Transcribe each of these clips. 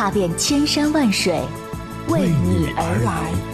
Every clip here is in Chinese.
踏遍千山万水，为你而来。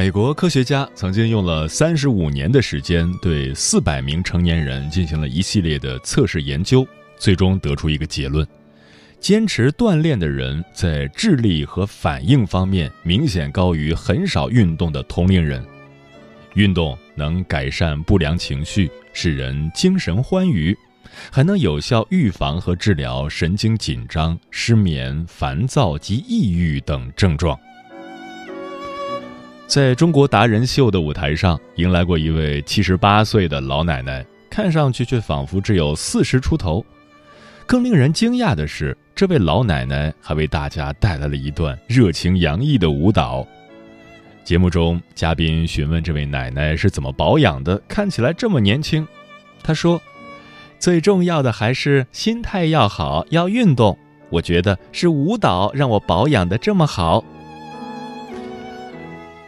美国科学家曾经用了三十五年的时间，对四百名成年人进行了一系列的测试研究，最终得出一个结论：坚持锻炼的人在智力和反应方面明显高于很少运动的同龄人。运动能改善不良情绪，使人精神欢愉，还能有效预防和治疗神经紧张、失眠、烦躁及抑郁等症状。在中国达人秀的舞台上，迎来过一位七十八岁的老奶奶，看上去却仿佛只有四十出头。更令人惊讶的是，这位老奶奶还为大家带来了一段热情洋溢的舞蹈。节目中，嘉宾询问这位奶奶是怎么保养的，看起来这么年轻。她说：“最重要的还是心态要好，要运动。我觉得是舞蹈让我保养的这么好。”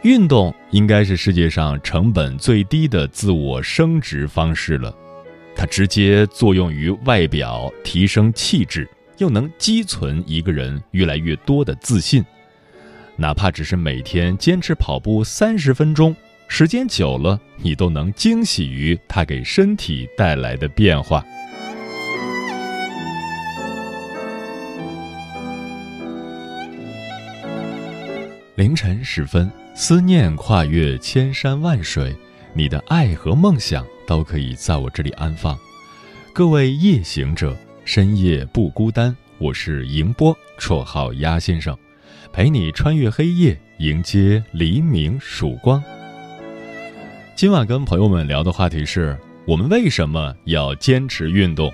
运动应该是世界上成本最低的自我升值方式了，它直接作用于外表，提升气质，又能积存一个人越来越多的自信。哪怕只是每天坚持跑步三十分钟，时间久了，你都能惊喜于它给身体带来的变化。凌晨时分。思念跨越千山万水，你的爱和梦想都可以在我这里安放。各位夜行者，深夜不孤单。我是迎波，绰号鸭先生，陪你穿越黑夜，迎接黎明曙光。今晚跟朋友们聊的话题是我们为什么要坚持运动。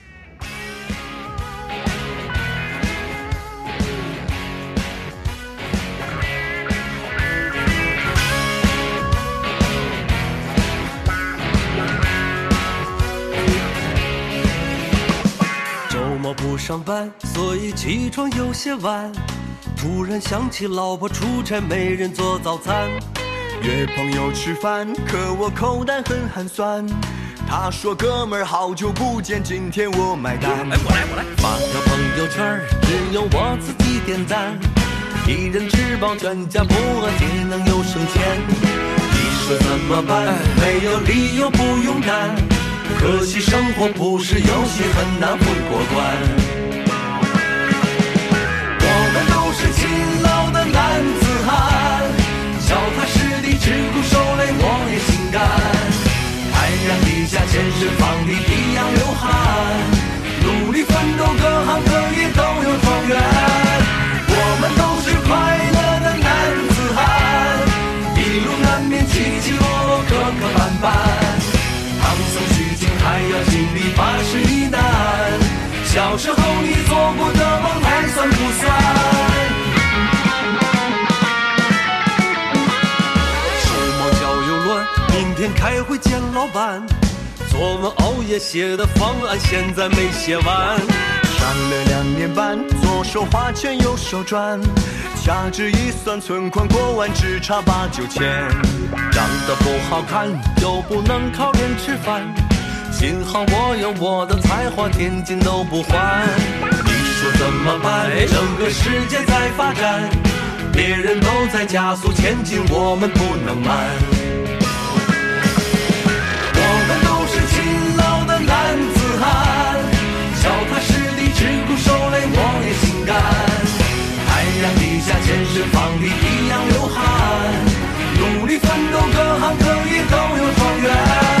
上班，所以起床有些晚。突然想起老婆出差没人做早餐，约朋友吃饭，可我口袋很寒酸。他说：“哥们儿，好久不见，今天我买单。”哎，我来，我来。发条朋友圈，只有我自己点赞。一人吃饱全家不饿，也能有省钱。你说怎么办？没有理由不勇敢。可惜生活不是游戏，很难混过关。苦受累，我也心甘。太阳底下健身房里一样流汗，努力奋斗，各行各业都有状元。我们都是快乐的男子汉，一路难免起起落落，磕磕绊绊。唐僧取经还要经历八十一难，小时候你做过的梦还算不算？见老板，昨晚熬夜写的方案现在没写完。上了两年班，左手花钱右手赚，掐指一算存款过万，只差八九千。长得不好看又不能靠脸吃饭，幸好我有我的才华，天金都不换。你说怎么办？整个世界在发展，别人都在加速前进，我们不能慢。我也心甘太阳底下健身房里一样流汗。努力奋斗各行各业都有状元。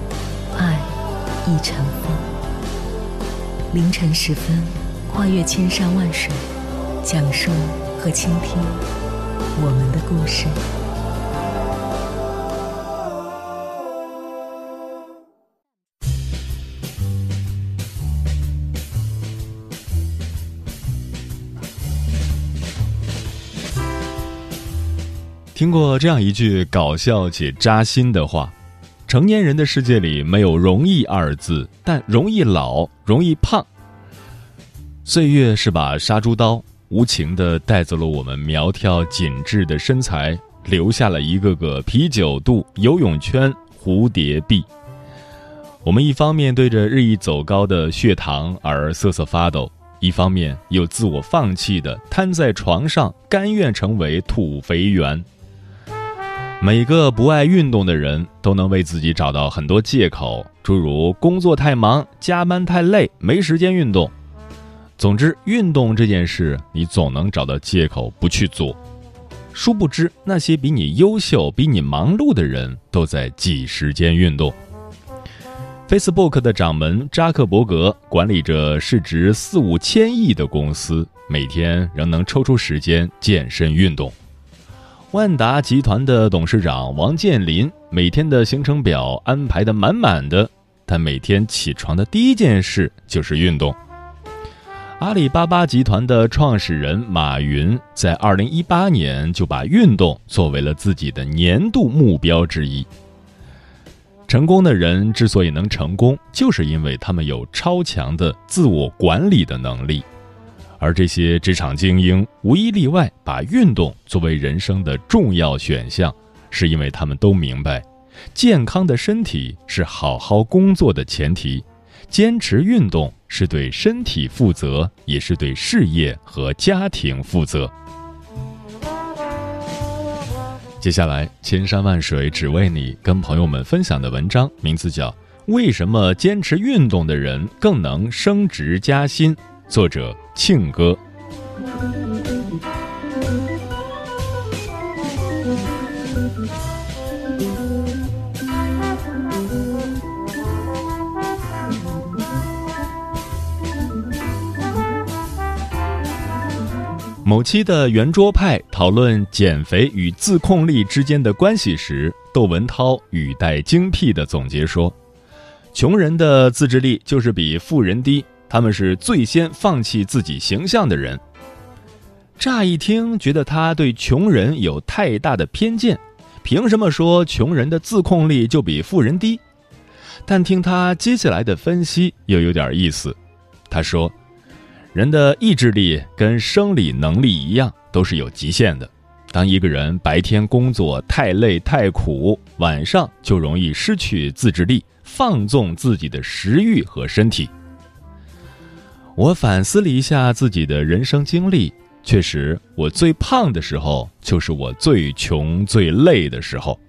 一尘风，凌晨时分，跨越千山万水，讲述和倾听我们的故事。听过这样一句搞笑且扎心的话。成年人的世界里没有容易二字，但容易老，容易胖。岁月是把杀猪刀，无情的带走了我们苗条紧致的身材，留下了一个个啤酒肚、游泳圈、蝴蝶臂。我们一方面对着日益走高的血糖而瑟瑟发抖，一方面又自我放弃的瘫在床上，甘愿成为土肥圆。每个不爱运动的人都能为自己找到很多借口，诸如工作太忙、加班太累、没时间运动。总之，运动这件事，你总能找到借口不去做。殊不知，那些比你优秀、比你忙碌的人，都在挤时间运动。Facebook 的掌门扎克伯格管理着市值四五千亿的公司，每天仍能抽出时间健身运动。万达集团的董事长王健林每天的行程表安排的满满的，他每天起床的第一件事就是运动。阿里巴巴集团的创始人马云在二零一八年就把运动作为了自己的年度目标之一。成功的人之所以能成功，就是因为他们有超强的自我管理的能力。而这些职场精英无一例外把运动作为人生的重要选项，是因为他们都明白，健康的身体是好好工作的前提，坚持运动是对身体负责，也是对事业和家庭负责。接下来，千山万水只为你，跟朋友们分享的文章名字叫《为什么坚持运动的人更能升职加薪》。作者庆哥。某期的圆桌派讨论减肥与自控力之间的关系时，窦文涛语带精辟的总结说：“穷人的自制力就是比富人低。”他们是最先放弃自己形象的人。乍一听，觉得他对穷人有太大的偏见，凭什么说穷人的自控力就比富人低？但听他接下来的分析，又有点意思。他说：“人的意志力跟生理能力一样，都是有极限的。当一个人白天工作太累太苦，晚上就容易失去自制力，放纵自己的食欲和身体。”我反思了一下自己的人生经历，确实，我最胖的时候就是我最穷最累的时候。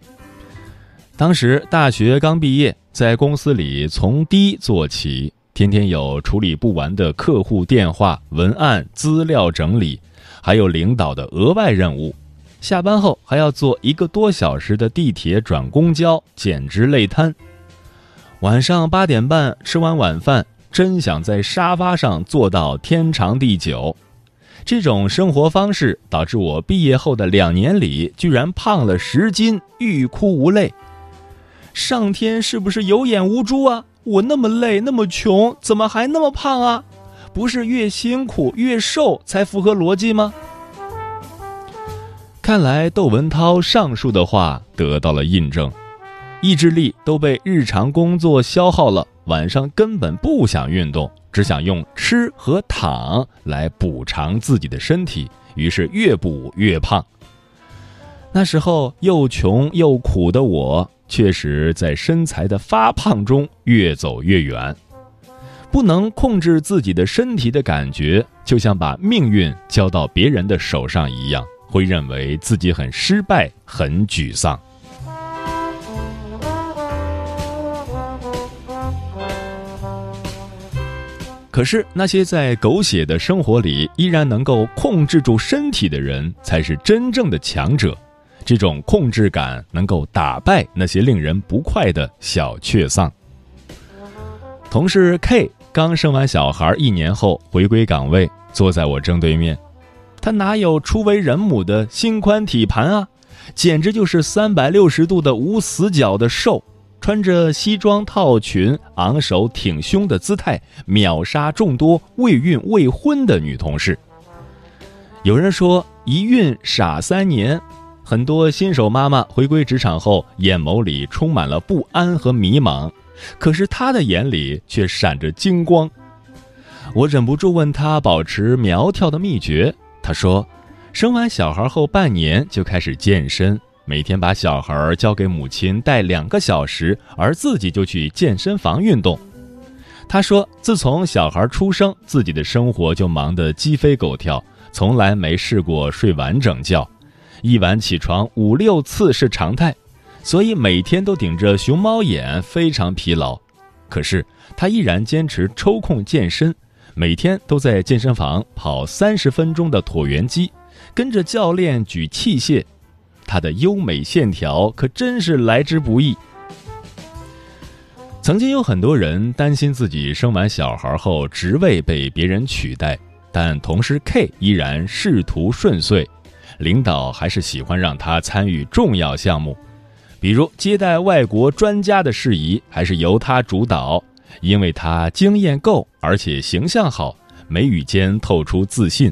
当时大学刚毕业，在公司里从低做起，天天有处理不完的客户电话、文案、资料整理，还有领导的额外任务。下班后还要坐一个多小时的地铁转公交，简直累瘫。晚上八点半吃完晚饭，真想在沙发上坐到天长地久。这种生活方式导致我毕业后的两年里，居然胖了十斤，欲哭无泪。上天是不是有眼无珠啊？我那么累，那么穷，怎么还那么胖啊？不是越辛苦越瘦才符合逻辑吗？看来窦文涛上述的话得到了印证，意志力都被日常工作消耗了，晚上根本不想运动，只想用吃和躺来补偿自己的身体，于是越补越胖。那时候又穷又苦的我，确实在身材的发胖中越走越远。不能控制自己的身体的感觉，就像把命运交到别人的手上一样。会认为自己很失败，很沮丧。可是那些在狗血的生活里依然能够控制住身体的人，才是真正的强者。这种控制感能够打败那些令人不快的小确丧。同事 K 刚生完小孩一年后回归岗位，坐在我正对面。他哪有初为人母的心宽体盘啊，简直就是三百六十度的无死角的瘦，穿着西装套裙，昂首挺胸的姿态，秒杀众多未孕未婚的女同事。有人说一孕傻三年，很多新手妈妈回归职场后，眼眸里充满了不安和迷茫，可是她的眼里却闪着金光。我忍不住问她保持苗条的秘诀。她说，生完小孩后半年就开始健身，每天把小孩交给母亲带两个小时，而自己就去健身房运动。他说，自从小孩出生，自己的生活就忙得鸡飞狗跳，从来没试过睡完整觉，一晚起床五六次是常态，所以每天都顶着熊猫眼，非常疲劳。可是他依然坚持抽空健身。每天都在健身房跑三十分钟的椭圆机，跟着教练举器械，他的优美线条可真是来之不易。曾经有很多人担心自己生完小孩后职位被别人取代，但同事 K 依然仕途顺遂，领导还是喜欢让他参与重要项目，比如接待外国专家的事宜，还是由他主导。因为他经验够，而且形象好，眉宇间透出自信。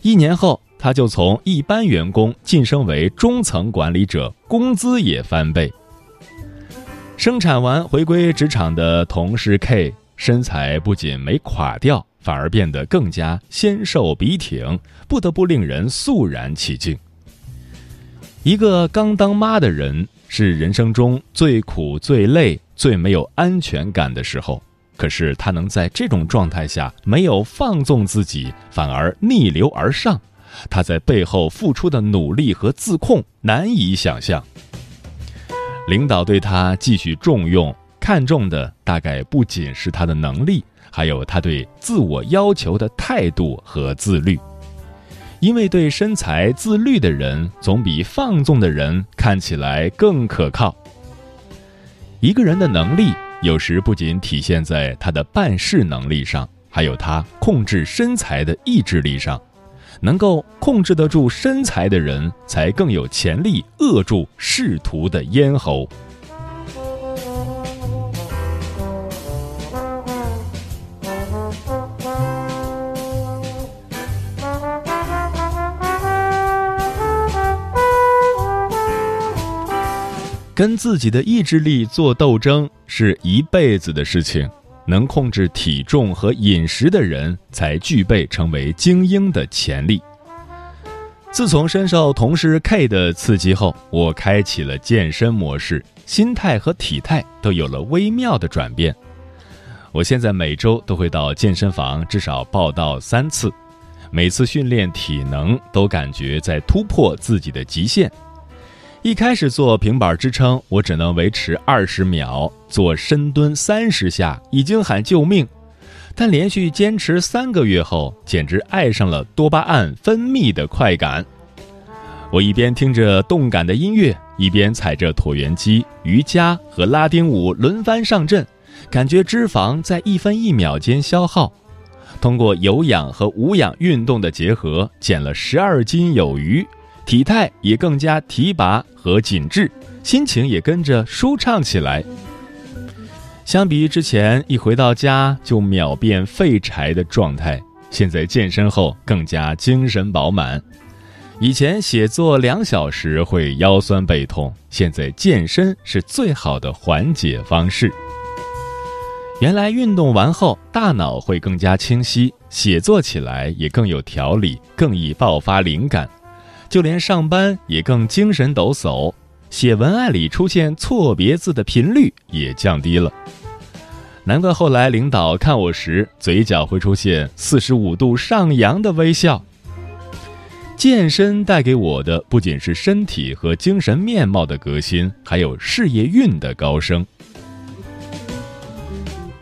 一年后，他就从一般员工晋升为中层管理者，工资也翻倍。生产完回归职场的同事 K，身材不仅没垮掉，反而变得更加纤瘦笔挺，不得不令人肃然起敬。一个刚当妈的人，是人生中最苦最累。最没有安全感的时候，可是他能在这种状态下没有放纵自己，反而逆流而上。他在背后付出的努力和自控难以想象。领导对他继续重用，看重的大概不仅是他的能力，还有他对自我要求的态度和自律。因为对身材自律的人，总比放纵的人看起来更可靠。一个人的能力，有时不仅体现在他的办事能力上，还有他控制身材的意志力上。能够控制得住身材的人，才更有潜力扼住仕途的咽喉。跟自己的意志力做斗争是一辈子的事情。能控制体重和饮食的人，才具备成为精英的潜力。自从深受同事 K 的刺激后，我开启了健身模式，心态和体态都有了微妙的转变。我现在每周都会到健身房至少报到三次，每次训练体能都感觉在突破自己的极限。一开始做平板支撑，我只能维持二十秒，做深蹲三十下，已经喊救命。但连续坚持三个月后，简直爱上了多巴胺分泌的快感。我一边听着动感的音乐，一边踩着椭圆机、瑜伽和拉丁舞轮番上阵，感觉脂肪在一分一秒间消耗。通过有氧和无氧运动的结合，减了十二斤有余，体态也更加提拔和紧致，心情也跟着舒畅起来。相比于之前一回到家就秒变废柴的状态，现在健身后更加精神饱满。以前写作两小时会腰酸背痛，现在健身是最好的缓解方式。原来运动完后大脑会更加清晰，写作起来也更有条理，更易爆发灵感，就连上班也更精神抖擞。写文案里出现错别字的频率也降低了，难怪后来领导看我时，嘴角会出现四十五度上扬的微笑。健身带给我的不仅是身体和精神面貌的革新，还有事业运的高升。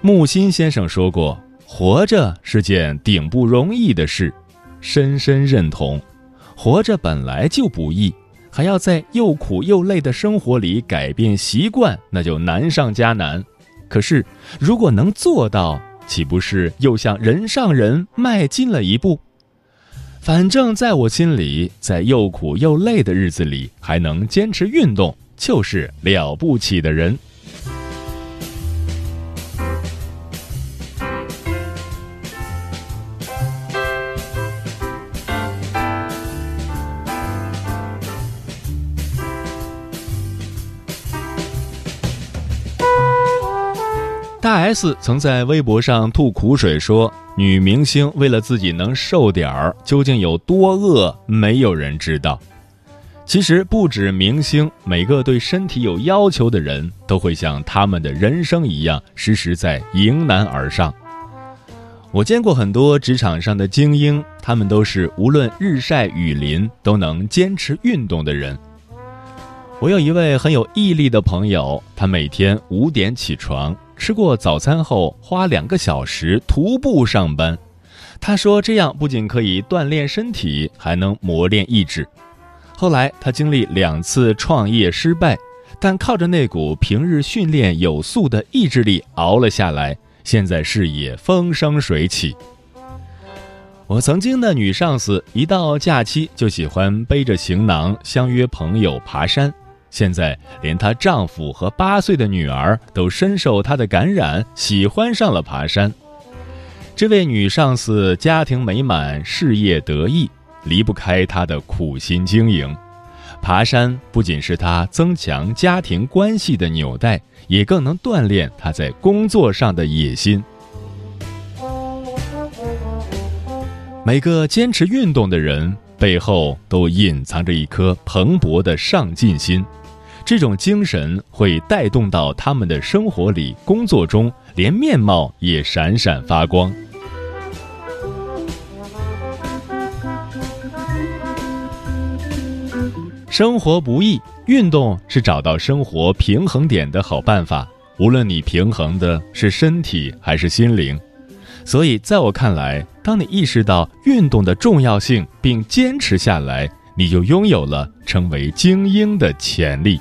木心先生说过：“活着是件顶不容易的事。”深深认同。活着本来就不易。还要在又苦又累的生活里改变习惯，那就难上加难。可是，如果能做到，岂不是又向人上人迈进了一步？反正，在我心里，在又苦又累的日子里还能坚持运动，就是了不起的人。S 曾在微博上吐苦水说：“女明星为了自己能瘦点儿，究竟有多饿，没有人知道。”其实不止明星，每个对身体有要求的人都会像他们的人生一样，时时在迎难而上。我见过很多职场上的精英，他们都是无论日晒雨淋都能坚持运动的人。我有一位很有毅力的朋友，他每天五点起床。吃过早餐后，花两个小时徒步上班。他说：“这样不仅可以锻炼身体，还能磨练意志。”后来他经历两次创业失败，但靠着那股平日训练有素的意志力熬了下来，现在事业风生水起。我曾经的女上司，一到假期就喜欢背着行囊相约朋友爬山。现在连她丈夫和八岁的女儿都深受她的感染，喜欢上了爬山。这位女上司家庭美满，事业得意，离不开她的苦心经营。爬山不仅是她增强家庭关系的纽带，也更能锻炼她在工作上的野心。每个坚持运动的人背后，都隐藏着一颗蓬勃的上进心。这种精神会带动到他们的生活里、工作中，连面貌也闪闪发光。生活不易，运动是找到生活平衡点的好办法。无论你平衡的是身体还是心灵，所以在我看来，当你意识到运动的重要性并坚持下来，你就拥有了成为精英的潜力。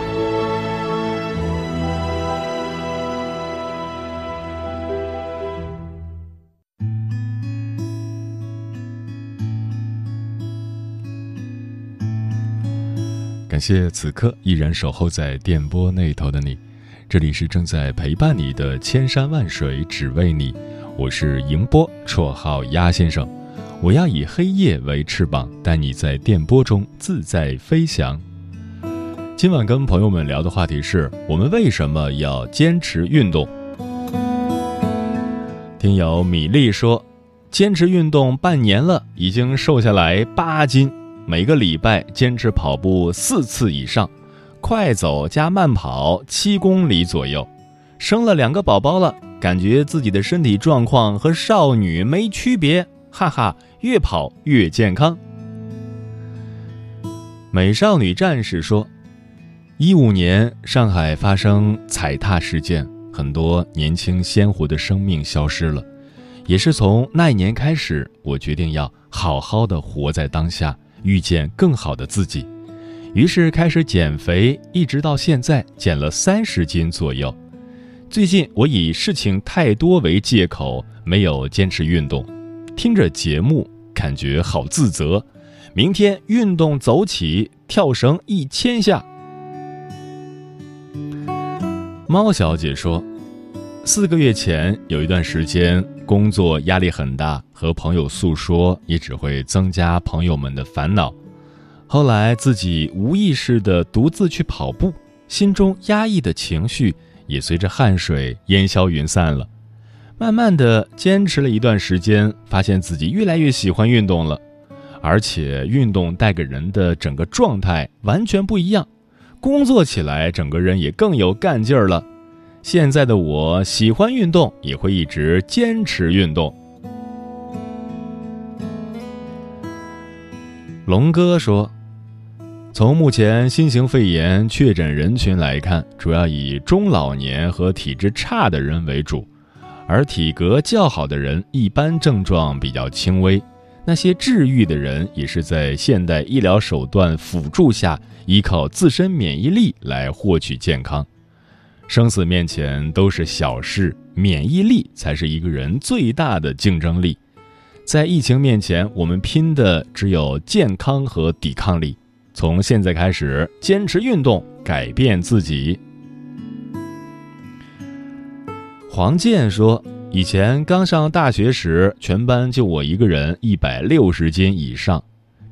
谢此刻依然守候在电波那头的你，这里是正在陪伴你的千山万水，只为你。我是迎波，绰号鸭先生。我要以黑夜为翅膀，带你在电波中自在飞翔。今晚跟朋友们聊的话题是我们为什么要坚持运动。听友米粒说，坚持运动半年了，已经瘦下来八斤，每个礼拜坚持跑步四次以上，快走加慢跑七公里左右，生了两个宝宝了，感觉自己的身体状况和少女没区别，哈哈，越跑越健康。美少女战士说。一五年，上海发生踩踏事件，很多年轻鲜活的生命消失了。也是从那一年开始，我决定要好好的活在当下，遇见更好的自己。于是开始减肥，一直到现在减了三十斤左右。最近我以事情太多为借口，没有坚持运动。听着节目，感觉好自责。明天运动走起，跳绳一千下。猫小姐说：“四个月前有一段时间工作压力很大，和朋友诉说也只会增加朋友们的烦恼。后来自己无意识的独自去跑步，心中压抑的情绪也随着汗水烟消云散了。慢慢的坚持了一段时间，发现自己越来越喜欢运动了，而且运动带给人的整个状态完全不一样。”工作起来，整个人也更有干劲儿了。现在的我喜欢运动，也会一直坚持运动。龙哥说：“从目前新型肺炎确诊人群来看，主要以中老年和体质差的人为主，而体格较好的人一般症状比较轻微。那些治愈的人，也是在现代医疗手段辅助下。”依靠自身免疫力来获取健康，生死面前都是小事，免疫力才是一个人最大的竞争力。在疫情面前，我们拼的只有健康和抵抗力。从现在开始，坚持运动，改变自己。黄健说：“以前刚上大学时，全班就我一个人一百六十斤以上。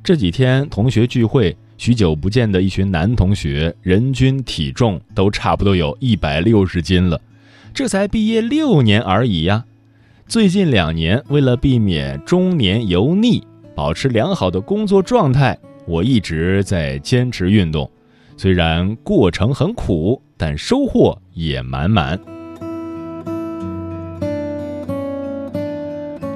这几天同学聚会。”许久不见的一群男同学，人均体重都差不多有一百六十斤了，这才毕业六年而已呀。最近两年，为了避免中年油腻，保持良好的工作状态，我一直在坚持运动。虽然过程很苦，但收获也满满。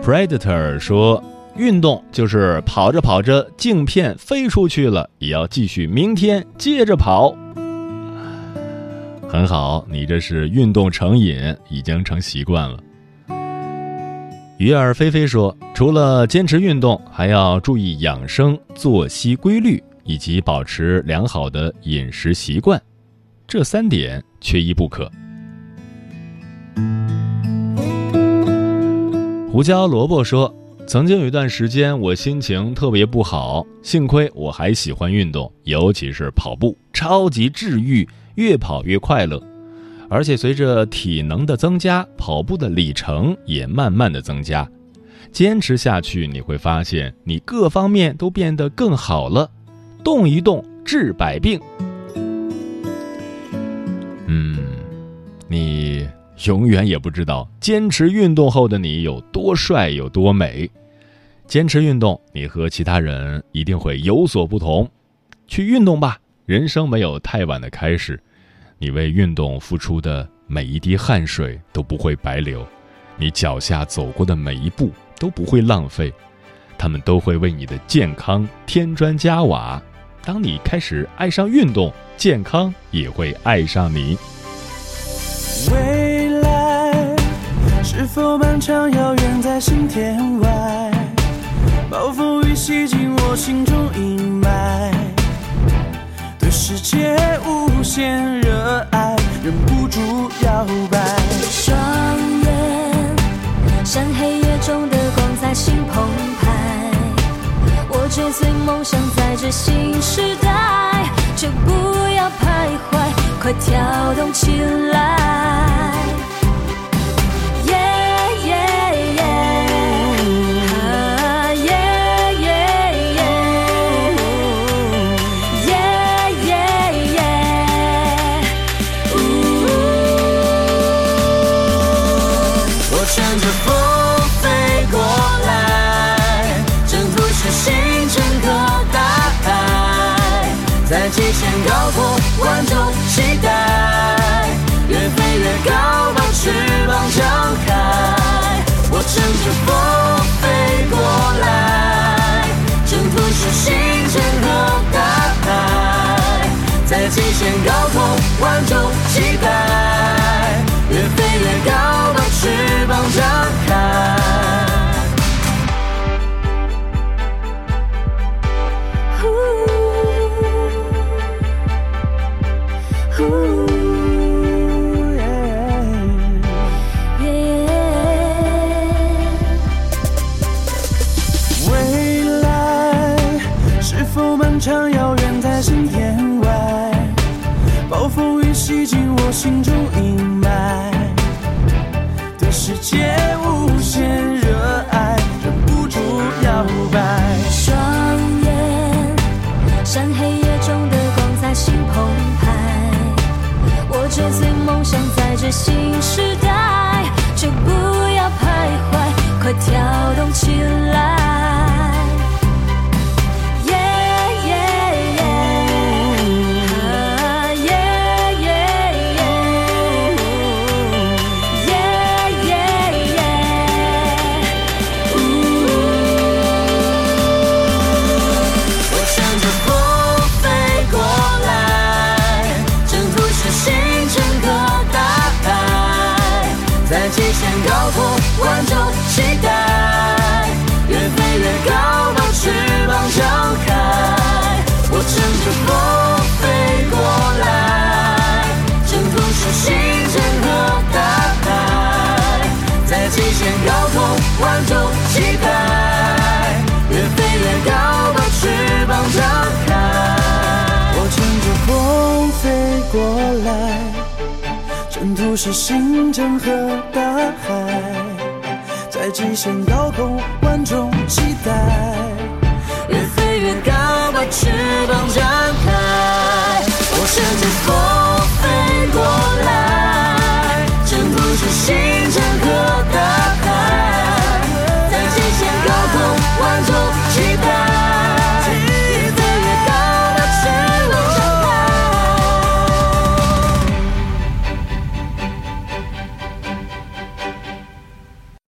Predator 说。运动就是跑着跑着，镜片飞出去了，也要继续，明天接着跑。很好，你这是运动成瘾，已经成习惯了。鱼儿飞飞说，除了坚持运动，还要注意养生、作息规律以及保持良好的饮食习惯，这三点缺一不可。胡椒萝卜说。曾经有一段时间，我心情特别不好，幸亏我还喜欢运动，尤其是跑步，超级治愈，越跑越快乐。而且随着体能的增加，跑步的里程也慢慢的增加。坚持下去，你会发现你各方面都变得更好了。动一动治百病。永远也不知道坚持运动后的你有多帅有多美。坚持运动，你和其他人一定会有所不同。去运动吧，人生没有太晚的开始。你为运动付出的每一滴汗水都不会白流，你脚下走过的每一步都不会浪费，他们都会为你的健康添砖加瓦。当你开始爱上运动，健康也会爱上你。是否漫长遥远在心田外？暴风雨洗尽我心中阴霾，对世界无限热爱，忍不住摇摆。双眼像黑夜中的光，在心澎湃。我追随梦想，在这新时代，就不要徘徊。快跳动起来！在极限高空万众期待，越飞越高，把翅膀张开。我乘着风飞过来，征途是星辰和大海，在极限高空万众期待，越飞越高，把翅膀张开。也无限热爱，忍不住摇摆。双眼像黑夜中的光，彩心澎湃。我追随梦想，在这新时代，就不要徘徊，快跳动起来！是星辰和大海，在极限高空万众期待。